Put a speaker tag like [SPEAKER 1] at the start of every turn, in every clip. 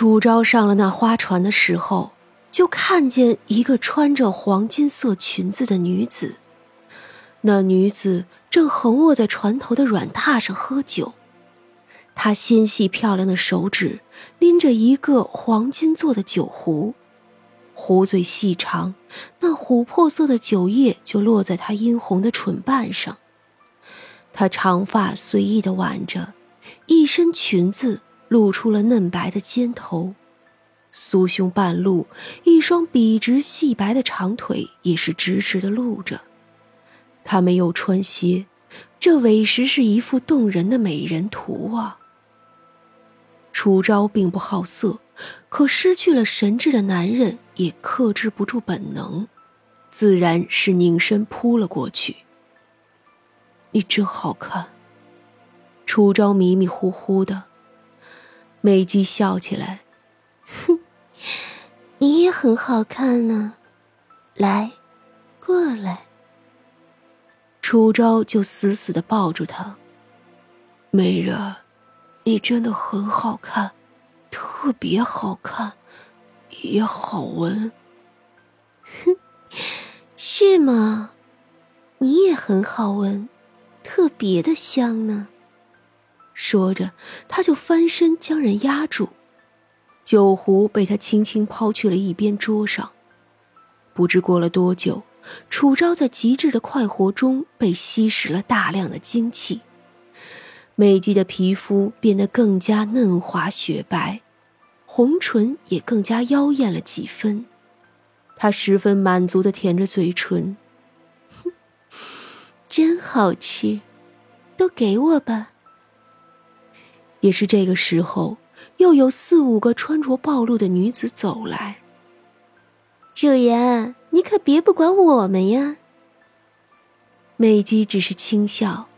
[SPEAKER 1] 楚昭上了那花船的时候，就看见一个穿着黄金色裙子的女子。那女子正横卧在船头的软榻上喝酒，她纤细漂亮的手指拎着一个黄金做的酒壶，壶嘴细长，那琥珀色的酒液就落在她殷红的唇瓣上。她长发随意的挽着，一身裙子。露出了嫩白的肩头，酥胸半露，一双笔直细白的长腿也是直直的露着。她没有穿鞋，这委实是一幅动人的美人图啊。楚昭并不好色，可失去了神智的男人也克制不住本能，自然是拧身扑了过去。你真好看，楚昭迷迷糊糊的。美姬笑起来，
[SPEAKER 2] 哼，你也很好看呢，来，过来。
[SPEAKER 1] 楚昭就死死的抱住她。美人，你真的很好看，特别好看，也好闻。
[SPEAKER 2] 哼，是吗？你也很好闻，特别的香呢。
[SPEAKER 1] 说着，他就翻身将人压住，酒壶被他轻轻抛去了一边桌上。不知过了多久，楚昭在极致的快活中被吸食了大量的精气，美姬的皮肤变得更加嫩滑雪白，红唇也更加妖艳了几分。他十分满足的舔着嘴唇，
[SPEAKER 2] 哼，真好吃，都给我吧。
[SPEAKER 1] 也是这个时候，又有四五个穿着暴露的女子走来。
[SPEAKER 2] 主人，你可别不管我们呀。
[SPEAKER 1] 美姬只是轻笑：“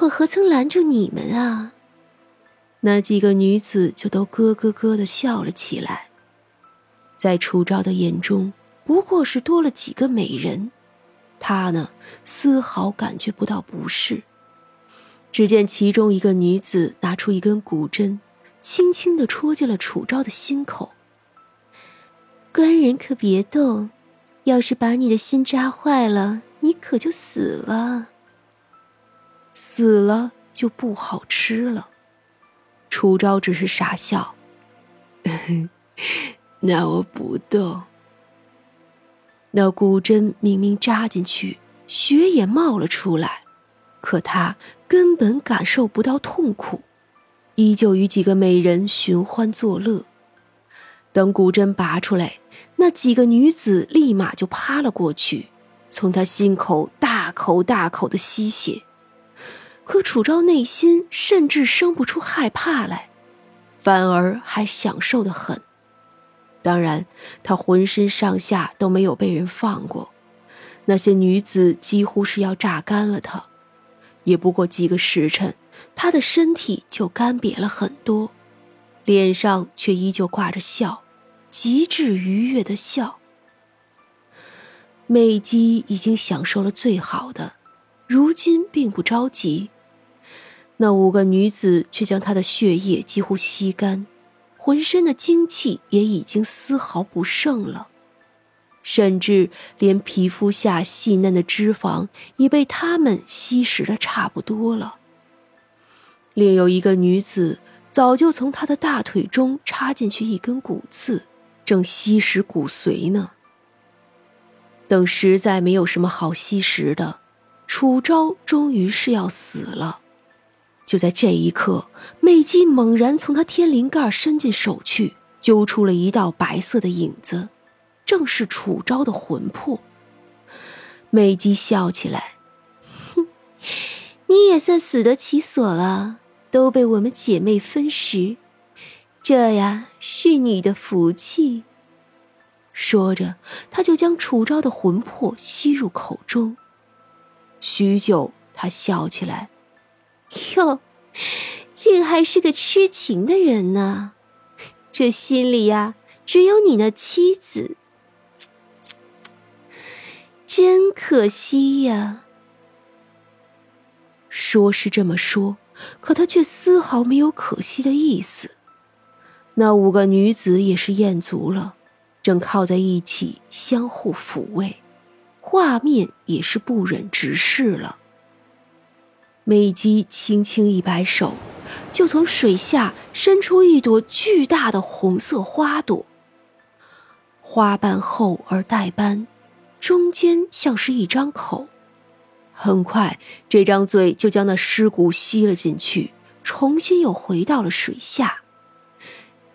[SPEAKER 2] 我何曾拦住你们啊？”
[SPEAKER 1] 那几个女子就都咯咯咯的笑了起来。在楚昭的眼中，不过是多了几个美人，他呢，丝毫感觉不到不适。只见其中一个女子拿出一根骨针，轻轻的戳进了楚昭的心口。
[SPEAKER 2] 官人可别动，要是把你的心扎坏了，你可就死了。
[SPEAKER 1] 死了就不好吃了。楚昭只是傻笑，那我不动。那骨针明明扎进去，血也冒了出来。可他根本感受不到痛苦，依旧与几个美人寻欢作乐。等古针拔出来，那几个女子立马就趴了过去，从他心口大口大口的吸血。可楚昭内心甚至生不出害怕来，反而还享受的很。当然，他浑身上下都没有被人放过，那些女子几乎是要榨干了他。也不过几个时辰，他的身体就干瘪了很多，脸上却依旧挂着笑，极致愉悦的笑。美姬已经享受了最好的，如今并不着急。那五个女子却将她的血液几乎吸干，浑身的精气也已经丝毫不剩了。甚至连皮肤下细嫩的脂肪也被他们吸食的差不多了。另有一个女子早就从他的大腿中插进去一根骨刺，正吸食骨髓呢。等实在没有什么好吸食的，楚昭终于是要死了。就在这一刻，魅姬猛然从他天灵盖伸进手去，揪出了一道白色的影子。正是楚昭的魂魄。美姬笑起来，
[SPEAKER 2] 哼，你也算死得其所了，都被我们姐妹分食，这呀是你的福气。
[SPEAKER 1] 说着，他就将楚昭的魂魄吸入口中。许久，他笑起来，
[SPEAKER 2] 哟，竟还是个痴情的人呢，这心里呀，只有你那妻子。真可惜呀！
[SPEAKER 1] 说是这么说，可他却丝毫没有可惜的意思。那五个女子也是厌足了，正靠在一起相互抚慰，画面也是不忍直视了。美姬轻轻一摆手，就从水下伸出一朵巨大的红色花朵，花瓣厚而带斑，中间像是一张口。很快，这张嘴就将那尸骨吸了进去，重新又回到了水下。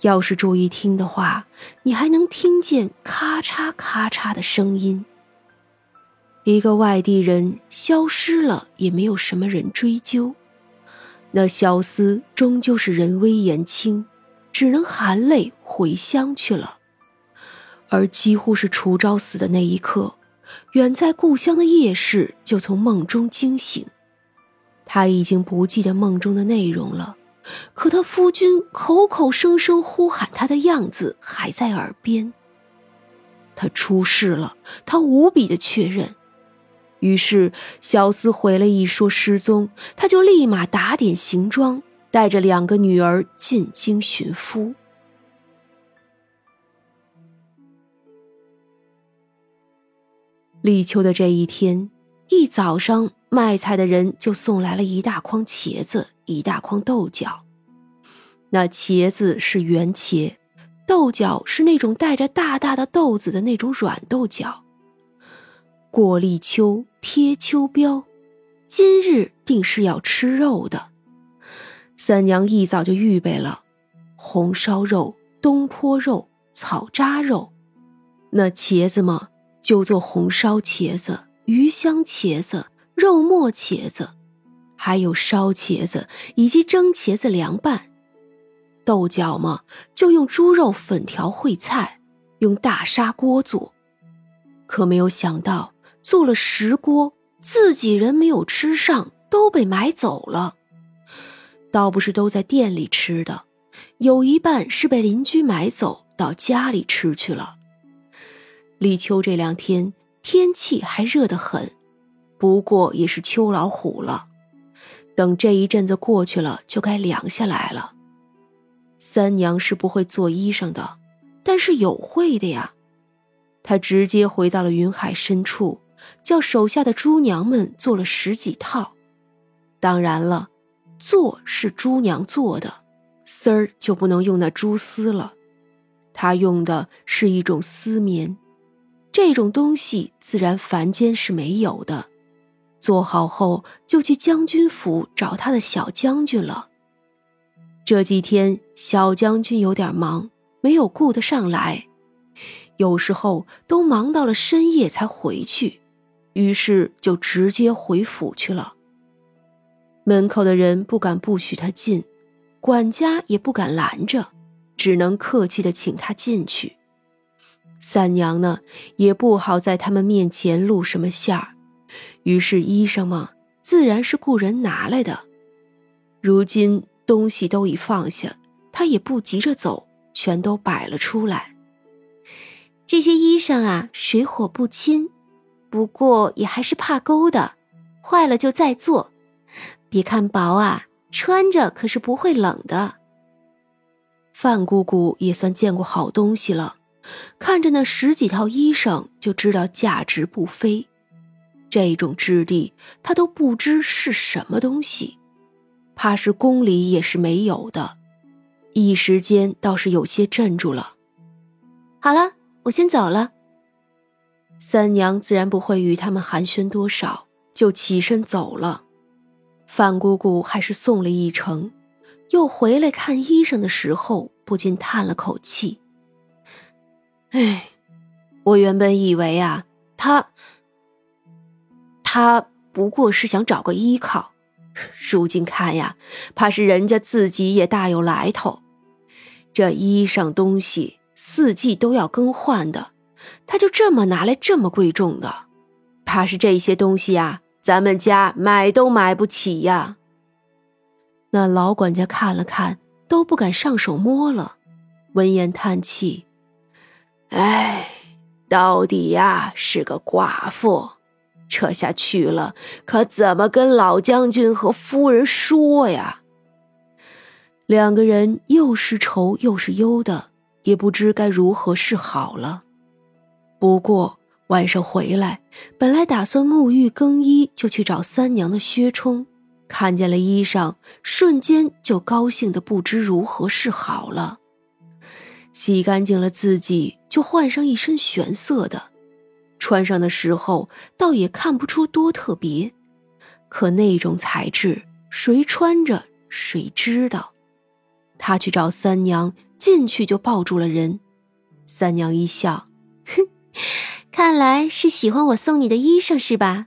[SPEAKER 1] 要是注意听的话，你还能听见咔嚓咔嚓的声音。一个外地人消失了，也没有什么人追究。那小厮终究是人微言轻，只能含泪回乡去了。而几乎是楚昭死的那一刻。远在故乡的叶氏就从梦中惊醒，他已经不记得梦中的内容了，可他夫君口口声声呼喊他的样子还在耳边。他出事了，他无比的确认。于是小厮回了一说失踪，他就立马打点行装，带着两个女儿进京寻夫。立秋的这一天，一早上卖菜的人就送来了一大筐茄子，一大筐豆角。那茄子是圆茄，豆角是那种带着大大的豆子的那种软豆角。过立秋，贴秋膘，今日定是要吃肉的。三娘一早就预备了红烧肉、东坡肉、草扎肉。那茄子嘛。就做红烧茄子、鱼香茄子、肉末茄子，还有烧茄子以及蒸茄子凉拌。豆角嘛，就用猪肉粉条烩菜，用大砂锅做。可没有想到，做了十锅，自己人没有吃上，都被买走了。倒不是都在店里吃的，有一半是被邻居买走到家里吃去了。立秋这两天天气还热得很，不过也是秋老虎了。等这一阵子过去了，就该凉下来了。三娘是不会做衣裳的，但是有会的呀。她直接回到了云海深处，叫手下的猪娘们做了十几套。当然了，做是猪娘做的，丝儿就不能用那猪丝了。她用的是一种丝棉。这种东西自然凡间是没有的。做好后就去将军府找他的小将军了。这几天小将军有点忙，没有顾得上来，有时候都忙到了深夜才回去，于是就直接回府去了。门口的人不敢不许他进，管家也不敢拦着，只能客气的请他进去。三娘呢，也不好在他们面前露什么馅儿，于是衣裳嘛，自然是雇人拿来的。如今东西都已放下，他也不急着走，全都摆了出来。
[SPEAKER 2] 这些衣裳啊，水火不侵，不过也还是怕勾的，坏了就再做。别看薄啊，穿着可是不会冷的。
[SPEAKER 1] 范姑姑也算见过好东西了。看着那十几套衣裳，就知道价值不菲。这种质地，他都不知是什么东西，怕是宫里也是没有的。一时间倒是有些镇住了。
[SPEAKER 2] 好了，我先走了。
[SPEAKER 1] 三娘自然不会与他们寒暄多少，就起身走了。范姑姑还是送了一程，又回来看衣裳的时候，不禁叹了口气。哎，我原本以为啊，他他不过是想找个依靠，如今看呀，怕是人家自己也大有来头。这衣裳东西四季都要更换的，他就这么拿来这么贵重的，怕是这些东西呀，咱们家买都买不起呀。那老管家看了看，都不敢上手摸了，闻言叹气。哎，到底呀是个寡妇，这下去了，可怎么跟老将军和夫人说呀？两个人又是愁又是忧的，也不知该如何是好了。不过晚上回来，本来打算沐浴更衣就去找三娘的薛冲，看见了衣裳，瞬间就高兴的不知如何是好了。洗干净了自己，就换上一身玄色的，穿上的时候倒也看不出多特别，可那种材质，谁穿着谁知道。他去找三娘，进去就抱住了人。三娘一笑，
[SPEAKER 2] 哼，看来是喜欢我送你的衣裳是吧？